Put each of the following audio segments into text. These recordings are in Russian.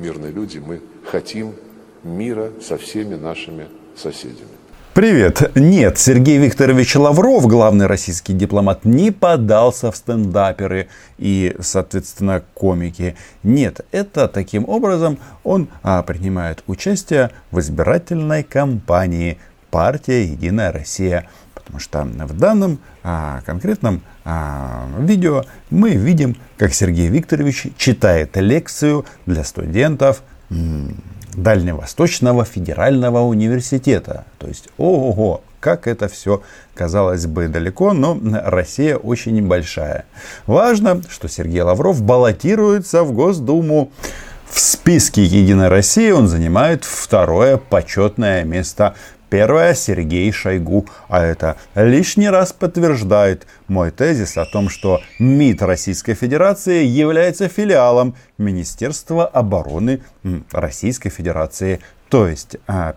Мирные люди, мы хотим мира со всеми нашими соседями. Привет! Нет, Сергей Викторович Лавров, главный российский дипломат, не подался в стендаперы и, соответственно, комики. Нет, это таким образом он а, принимает участие в избирательной кампании партия «Единая Россия». Потому что в данном а, конкретном а, видео мы видим, как Сергей Викторович читает лекцию для студентов Дальневосточного федерального университета. То есть, ого, как это все казалось бы далеко, но Россия очень большая. Важно, что Сергей Лавров баллотируется в Госдуму. В списке Единой России он занимает второе почетное место. Первое – Сергей Шойгу. А это лишний раз подтверждает мой тезис о том, что МИД Российской Федерации является филиалом Министерства обороны Российской Федерации. То есть а,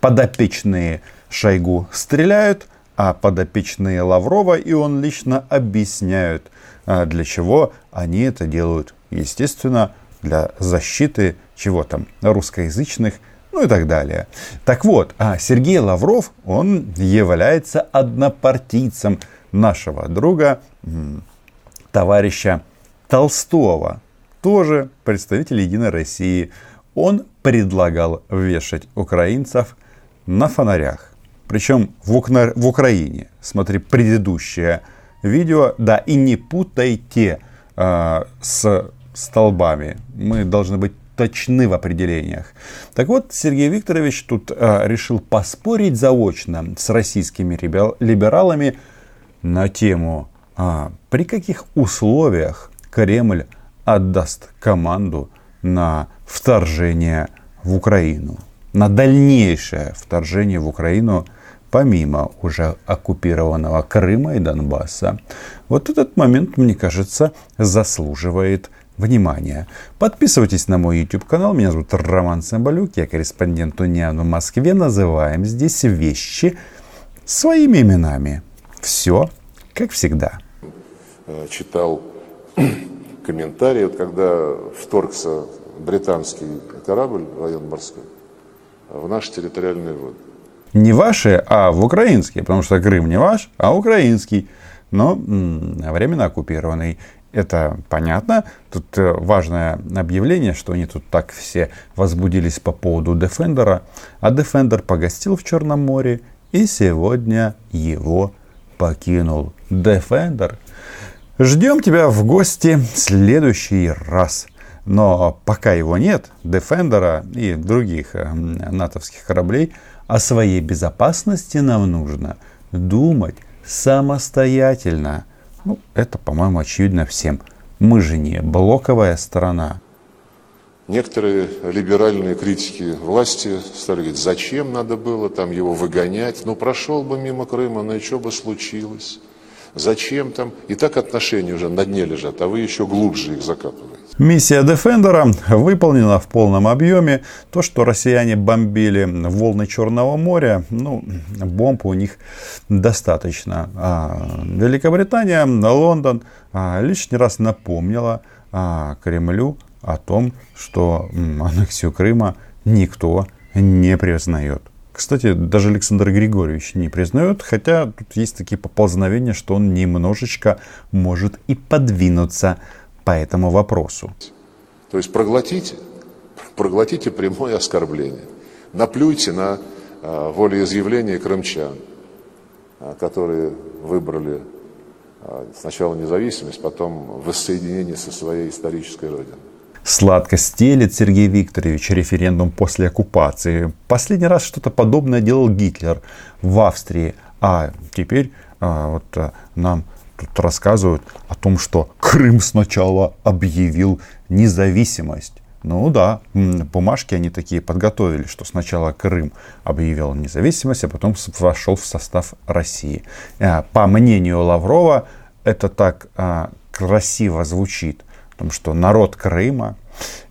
подопечные Шойгу стреляют, а подопечные Лаврова и он лично объясняют, а, для чего они это делают. Естественно, для защиты чего там, русскоязычных ну и так далее. Так вот, а Сергей Лавров, он является однопартийцем нашего друга, товарища Толстого, тоже представитель Единой России. Он предлагал вешать украинцев на фонарях. Причем в, Укра... в Украине. Смотри предыдущее видео. Да, и не путайте э, с столбами. Мы должны быть точны в определениях. Так вот, Сергей Викторович тут э, решил поспорить заочно с российскими либералами на тему, а, при каких условиях Кремль отдаст команду на вторжение в Украину, на дальнейшее вторжение в Украину помимо уже оккупированного Крыма и Донбасса. Вот этот момент, мне кажется, заслуживает внимания. Подписывайтесь на мой YouTube канал. Меня зовут Роман Цымбалюк. Я корреспондент Униан в Москве. Называем здесь вещи своими именами. Все как всегда. Э, читал комментарии, вот когда вторгся британский корабль военно-морской в наши территориальные воды. Не ваши, а в украинские, потому что Крым не ваш, а украинский, но временно оккупированный. Это понятно. Тут э, важное объявление, что они тут так все возбудились по поводу Defender. А Defender погостил в Черном море и сегодня его покинул. Defender. Ждем тебя в гости в следующий раз. Но пока его нет, Defender и других э, натовских кораблей, о своей безопасности нам нужно думать самостоятельно – ну, это, по-моему, очевидно всем. Мы же не блоковая страна. Некоторые либеральные критики власти стали говорить, зачем надо было там его выгонять, ну прошел бы мимо Крыма, ну и что бы случилось, зачем там, и так отношения уже на дне лежат, а вы еще глубже их закапываете. Миссия Defender выполнена в полном объеме. То, что россияне бомбили волны Черного моря, ну, бомб у них достаточно. А Великобритания, Лондон а, лишний раз напомнила а, Кремлю о том, что аннексию Крыма никто не признает. Кстати, даже Александр Григорьевич не признает, хотя тут есть такие поползновения, что он немножечко может и подвинуться по этому вопросу. То есть проглотите, проглотите прямое оскорбление. Наплюйте на э, волеизъявление крымчан, э, которые выбрали э, сначала независимость, потом воссоединение со своей исторической родиной. Сладко стелит Сергей Викторович референдум после оккупации. Последний раз что-то подобное делал Гитлер в Австрии. А теперь а, вот а, нам тут рассказывают о том, что Крым сначала объявил независимость. Ну да, бумажки они такие подготовили, что сначала Крым объявил независимость, а потом вошел в состав России. Э, по мнению Лаврова, это так а, красиво звучит, потому что народ Крыма,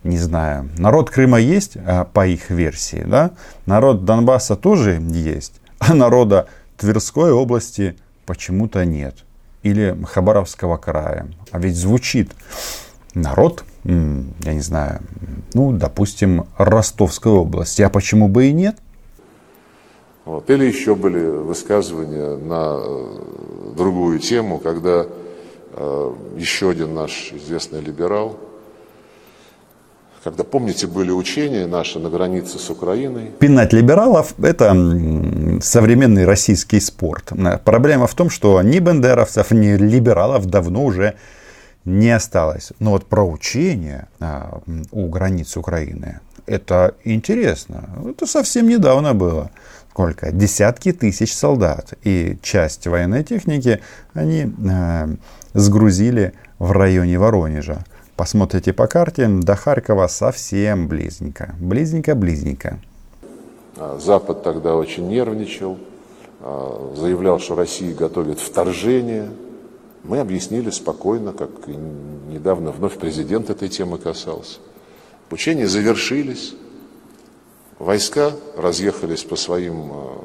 не знаю, народ Крыма есть а, по их версии, да, народ Донбасса тоже есть, а народа Тверской области почему-то нет или Хабаровского края. А ведь звучит народ, я не знаю, ну, допустим, Ростовской области. А почему бы и нет? Вот. Или еще были высказывания на э, другую тему, когда еще один наш известный либерал, когда, помните, были учения наши на границе с Украиной. Пинать либералов – это современный российский спорт. Проблема в том, что ни бендеровцев, ни либералов давно уже не осталось. Но вот про учения а, у границ Украины – это интересно. Это совсем недавно было. Сколько? Десятки тысяч солдат. И часть военной техники они э, сгрузили в районе Воронежа. Посмотрите по карте, до Харькова совсем близненько. Близненько-близненько. А, Запад тогда очень нервничал, а, заявлял, что Россия готовит вторжение. Мы объяснили спокойно, как недавно вновь президент этой темы касался. Учения завершились, войска разъехались по своим а,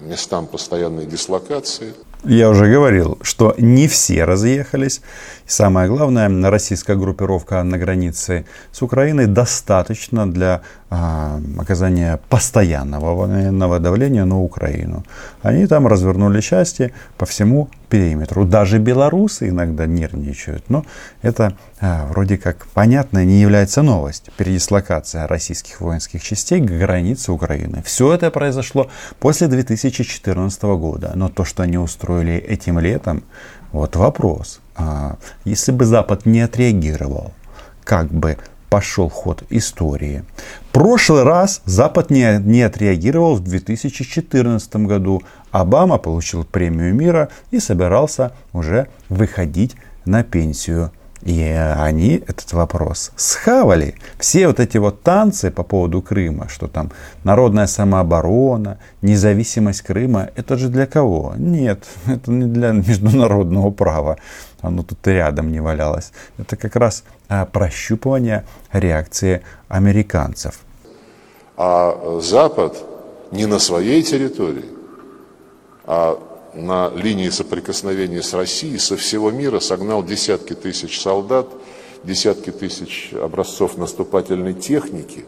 местам постоянной дислокации. Я уже говорил, что не все разъехались. Самое главное, российская группировка на границе с Украиной достаточно для оказания постоянного военного давления на Украину. Они там развернули части по всему периметру. Даже белорусы иногда нервничают. Но это а, вроде как понятно, не является новость. Передислокация российских воинских частей к границе Украины. Все это произошло после 2014 года. Но то, что они устроили этим летом, вот вопрос. А, если бы Запад не отреагировал, как бы пошел ход истории. Прошлый раз Запад не, не отреагировал в 2014 году. Обама получил премию мира и собирался уже выходить на пенсию. И они этот вопрос схавали. Все вот эти вот танцы по поводу Крыма, что там народная самооборона, независимость Крыма, это же для кого? Нет, это не для международного права. Оно тут рядом не валялось. Это как раз а, прощупывание реакции американцев. А Запад не на своей территории, а на линии соприкосновения с Россией со всего мира согнал десятки тысяч солдат, десятки тысяч образцов наступательной техники.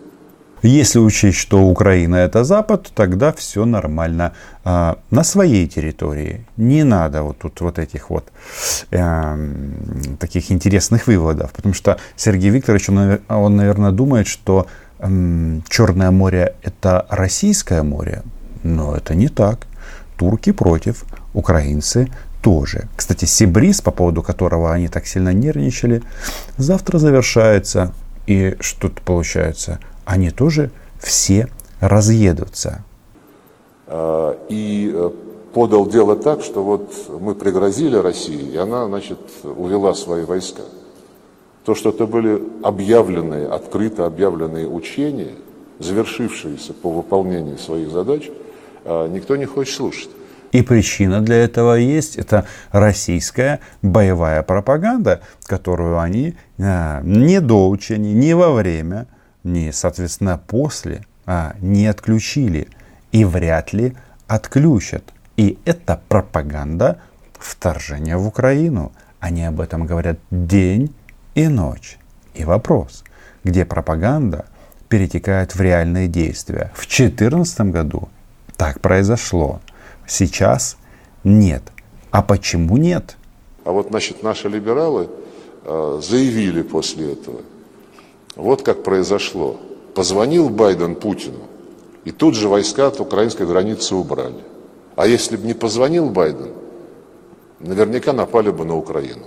Если учесть, что Украина это Запад, тогда все нормально. А, на своей территории не надо вот тут вот этих вот э, таких интересных выводов, потому что Сергей Викторович, он, он наверное, думает, что э, Черное море это российское море, но это не так. Турки против, украинцы тоже. Кстати, Сибриз, по поводу которого они так сильно нервничали, завтра завершается. И что-то получается, они тоже все разъедутся. А, и э, подал дело так, что вот мы пригрозили России, и она, значит, увела свои войска. То, что это были объявленные, открыто объявленные учения, завершившиеся по выполнению своих задач, а, никто не хочет слушать. И причина для этого есть. Это российская боевая пропаганда, которую они а, не до учений, не во время, не, соответственно, после а, не отключили. И вряд ли отключат. И это пропаганда вторжения в Украину. Они об этом говорят день и ночь. И вопрос, где пропаганда перетекает в реальные действия. В 2014 году так произошло. Сейчас нет. А почему нет? А вот, значит, наши либералы э, заявили после этого. Вот как произошло. Позвонил Байден Путину, и тут же войска от украинской границы убрали. А если бы не позвонил Байден, наверняка напали бы на Украину.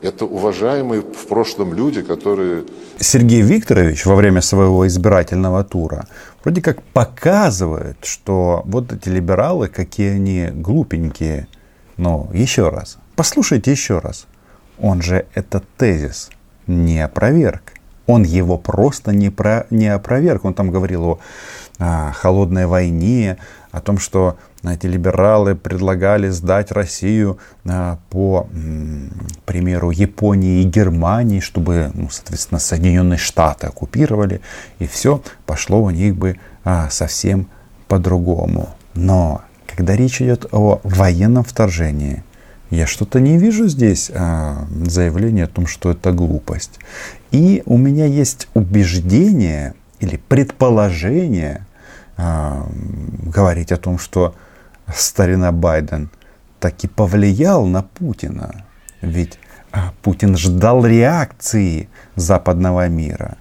Это уважаемые в прошлом люди, которые... Сергей Викторович во время своего избирательного тура вроде как показывает, что вот эти либералы, какие они глупенькие. Но еще раз, послушайте еще раз. Он же этот тезис не опроверг. Он его просто не, про, не опроверг. Он там говорил о, о холодной войне, о том, что эти либералы предлагали сдать Россию а, по примеру Японии и Германии, чтобы, ну, соответственно, Соединенные Штаты оккупировали, и все пошло у них бы а, совсем по-другому. Но когда речь идет о военном вторжении, Я что-то не вижу здесь а, заявления о том, что это глупость. И у меня есть убеждение или предположение а, говорить о том, что старина Байден таки повлиял на Путина. Ведь а, Путин ждал реакции западного мира.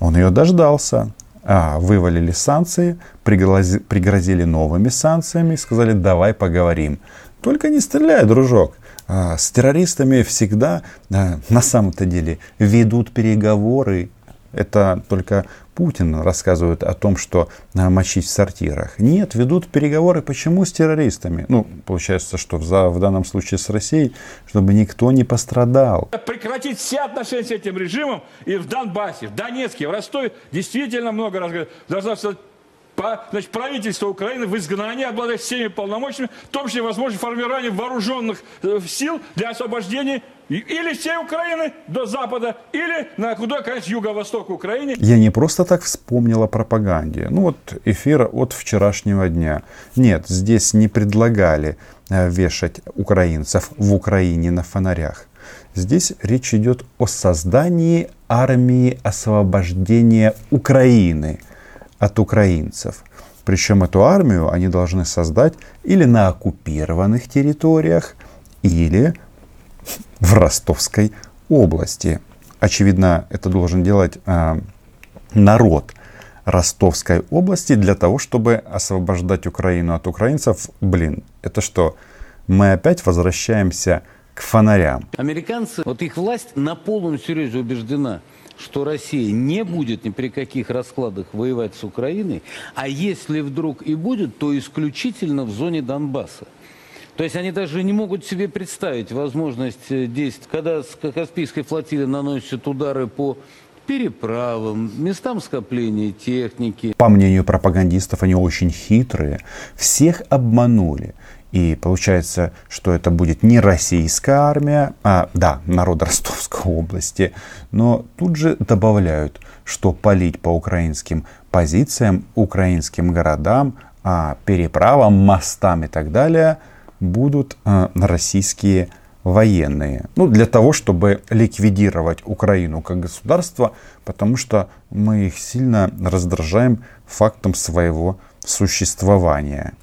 Он ее дождался. А, вывалили санкции, пригрозили, пригрозили новыми санкциями, сказали, давай поговорим. Только не стреляй, дружок. А, с террористами всегда а, на самом-то деле ведут переговоры. Это только Путин рассказывает о том, что а, мочить в сортирах. Нет, ведут переговоры. Почему с террористами? Ну, получается, что в, в данном случае с Россией, чтобы никто не пострадал. Прекратить все отношения с этим режимом и в Донбассе, в Донецке, в Ростове действительно много раз. Должна по, значит, правительство Украины в изгнании, обладает всеми полномочиями, в том числе возможно формирование вооруженных э, сил для освобождения или всей Украины до Запада, или на худой конец юго-востока Украины. Я не просто так вспомнил о пропаганде. Ну вот эфир от вчерашнего дня. Нет, здесь не предлагали э, вешать украинцев в Украине на фонарях. Здесь речь идет о создании армии освобождения Украины – от украинцев. Причем эту армию они должны создать или на оккупированных территориях, или в Ростовской области. Очевидно, это должен делать э, народ Ростовской области для того, чтобы освобождать Украину от украинцев. Блин, это что? Мы опять возвращаемся к фонарям. Американцы, вот их власть на полном серьезе убеждена – что Россия не будет ни при каких раскладах воевать с Украиной, а если вдруг и будет, то исключительно в зоне Донбасса. То есть они даже не могут себе представить возможность э, действовать, когда с Каспийской флотилии наносят удары по переправам, местам скопления техники. По мнению пропагандистов, они очень хитрые. Всех обманули. И получается, что это будет не российская армия, а, да, народ Ростовской области. Но тут же добавляют, что палить по украинским позициям, украинским городам, а, переправам, мостам и так далее будут а, российские военные. Ну, для того, чтобы ликвидировать Украину как государство, потому что мы их сильно раздражаем фактом своего существования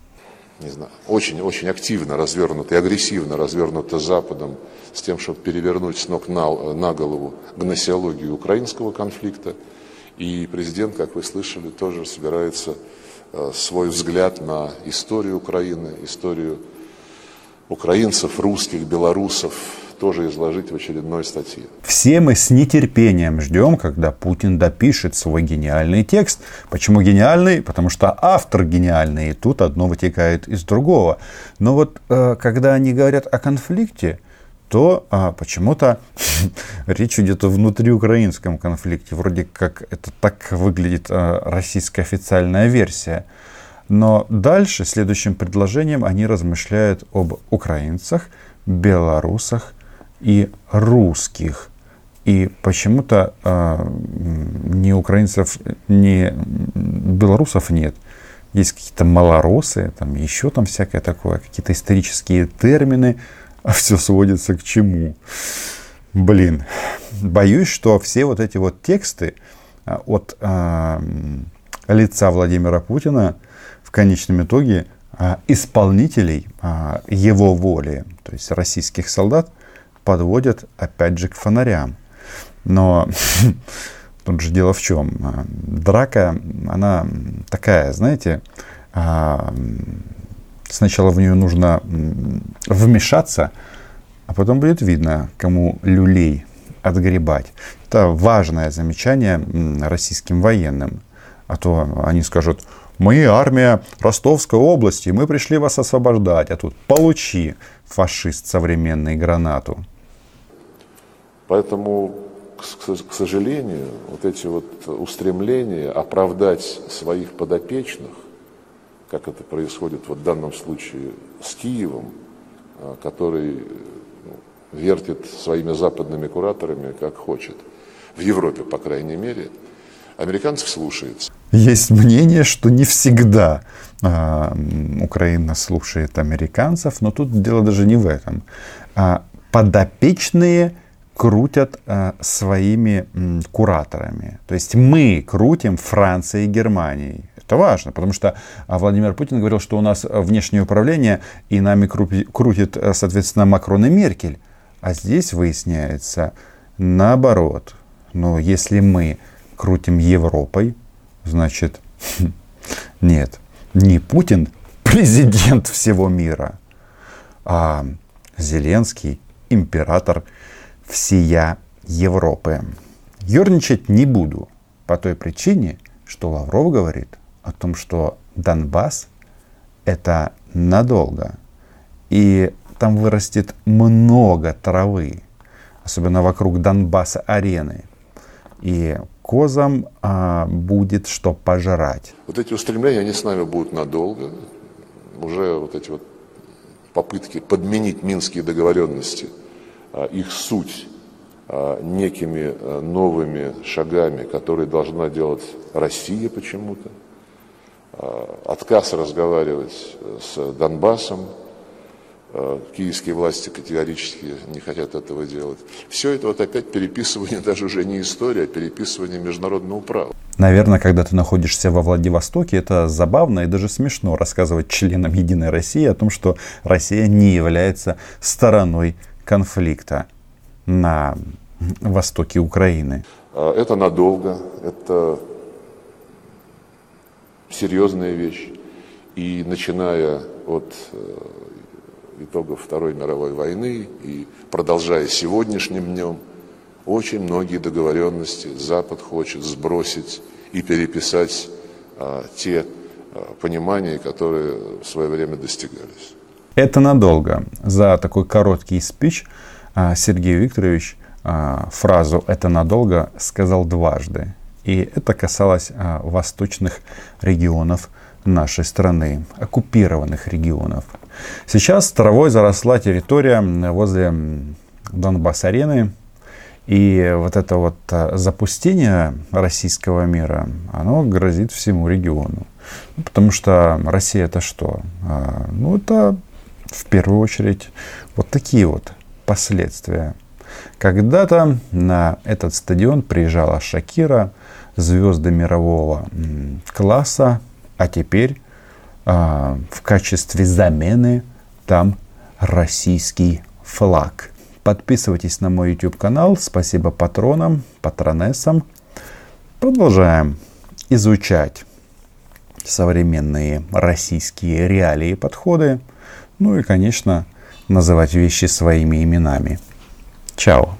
не знаю, очень-очень активно развернуто и агрессивно развернуто Западом с тем, чтобы перевернуть с ног на, на голову гносеологию украинского конфликта. И президент, как вы слышали, тоже собирается э, свой взгляд на историю Украины, историю украинцев, русских, белорусов, тоже изложить в очередной статье. Все мы с нетерпением ждем, когда Путин допишет свой гениальный текст. Почему гениальный? Потому что автор гениальный, и тут одно вытекает из другого. Но вот э, когда они говорят о конфликте, то а, почему-то речь идет о внутриукраинском конфликте. Вроде как это так выглядит а, российская официальная версия. Но дальше, следующим предложением, они размышляют об украинцах, белорусах и русских. И почему-то э, ни украинцев, ни белорусов нет. Есть какие-то малоросы, там еще там всякое такое, какие-то исторические термины. А все сводится к чему? Блин, боюсь, что все вот эти вот тексты а, от э, лица Владимира Путина в конечном итоге э, исполнителей э, его воли, то есть российских солдат, подводят опять же к фонарям. Но тут же дело в чем. Драка, она такая, знаете, а, сначала в нее нужно вмешаться, а потом будет видно, кому люлей отгребать. Это важное замечание российским военным. А то они скажут, мы армия Ростовской области, мы пришли вас освобождать, а тут получи, фашист современный, гранату. Поэтому, к сожалению, вот эти вот устремления оправдать своих подопечных, как это происходит вот в данном случае с Киевом, а, который ну, вертит своими западными кураторами как хочет, в Европе, по крайней мере, Американцев слушается. Есть мнение, что не всегда э, Украина слушает американцев, но тут дело даже не в этом. А подопечные крутят э, своими э, кураторами. То есть мы крутим Францией и Германией. Это важно, потому что а, Владимир Путин говорил, что у нас внешнее управление и нами крутит, соответственно, Макрон и Меркель. А здесь выясняется наоборот. Но если мы крутим Европой, значит, нет, не Путин президент всего мира, а Зеленский император всея Европы. Ерничать не буду по той причине, что Лавров говорит о том, что Донбасс это надолго. И там вырастет много травы, особенно вокруг Донбасса-арены. И козам а, будет что пожрать. Вот эти устремления, они с нами будут надолго. Уже вот эти вот попытки подменить минские договоренности, а, их суть а, некими а, новыми шагами, которые должна делать Россия почему-то, отказ разговаривать с Донбассом, киевские власти категорически не хотят этого делать. Все это вот опять переписывание, даже уже не история, а переписывание международного права. Наверное, когда ты находишься во Владивостоке, это забавно и даже смешно рассказывать членам Единой России о том, что Россия не является стороной конфликта на востоке Украины. А, это надолго, это серьезная вещь. И начиная от э, итогов Второй мировой войны и продолжая сегодняшним днем, очень многие договоренности Запад хочет сбросить и переписать а, те а, понимания, которые в свое время достигались. Это надолго. За такой короткий спич а, Сергей Викторович а, фразу «это надолго» сказал дважды. И это касалось а, восточных регионов нашей страны, оккупированных регионов. Сейчас травой заросла территория возле Донбасс-арены, и вот это вот запустение российского мира, оно грозит всему региону. Ну, потому что Россия это что? Ну, это в первую очередь вот такие вот последствия. Когда-то на этот стадион приезжала Шакира, звезды мирового класса, а теперь э, в качестве замены там российский флаг. Подписывайтесь на мой YouTube канал. Спасибо патронам, патронессам. Продолжаем изучать современные российские реалии и подходы. Ну и, конечно, называть вещи своими именами. Чао.